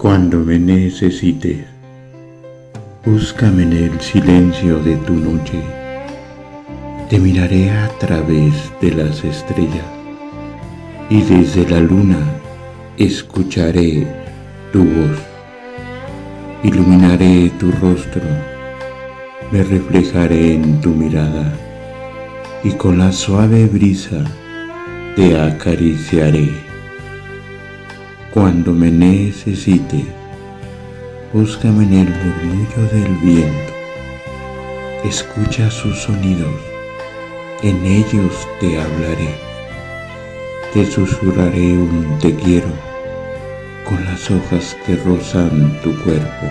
Cuando me necesites, búscame en el silencio de tu noche. Te miraré a través de las estrellas y desde la luna escucharé tu voz. Iluminaré tu rostro, me reflejaré en tu mirada y con la suave brisa te acariciaré. Cuando me necesite, búscame en el murmullo del viento. Escucha sus sonidos, en ellos te hablaré. Te susurraré un te quiero con las hojas que rozan tu cuerpo.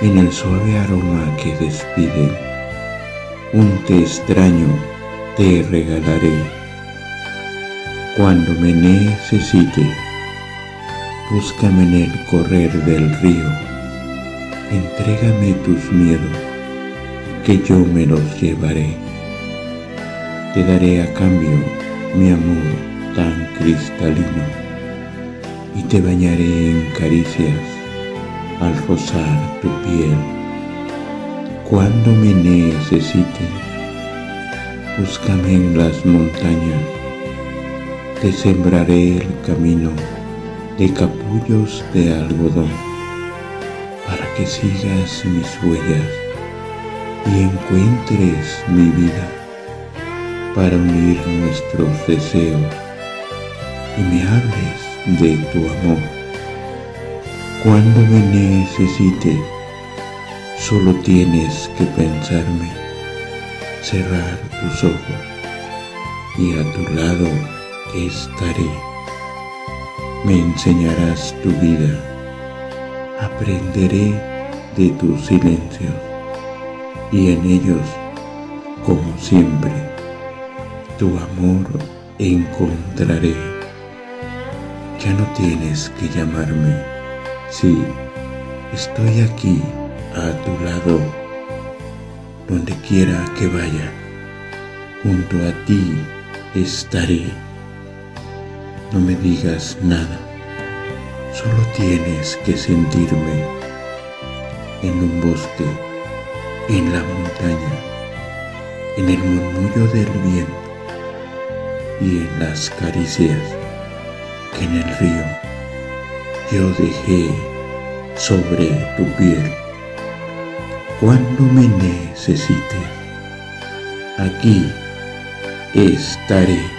En el suave aroma que despiden, un te extraño te regalaré. Cuando me necesite, Búscame en el correr del río, entrégame tus miedos, que yo me los llevaré. Te daré a cambio mi amor tan cristalino y te bañaré en caricias al rozar tu piel. Cuando me necesites, búscame en las montañas, te sembraré el camino de capullos de algodón, para que sigas mis huellas y encuentres mi vida, para unir nuestros deseos y me hables de tu amor. Cuando me necesites, solo tienes que pensarme, cerrar tus ojos y a tu lado estaré me enseñarás tu vida, aprenderé de tus silencios y en ellos, como siempre, tu amor encontraré. Ya no tienes que llamarme, sí, estoy aquí a tu lado, donde quiera que vaya, junto a ti estaré. No me digas nada, solo tienes que sentirme en un bosque, en la montaña, en el murmullo del viento y en las caricias que en el río yo dejé sobre tu piel. Cuando me necesites, aquí estaré.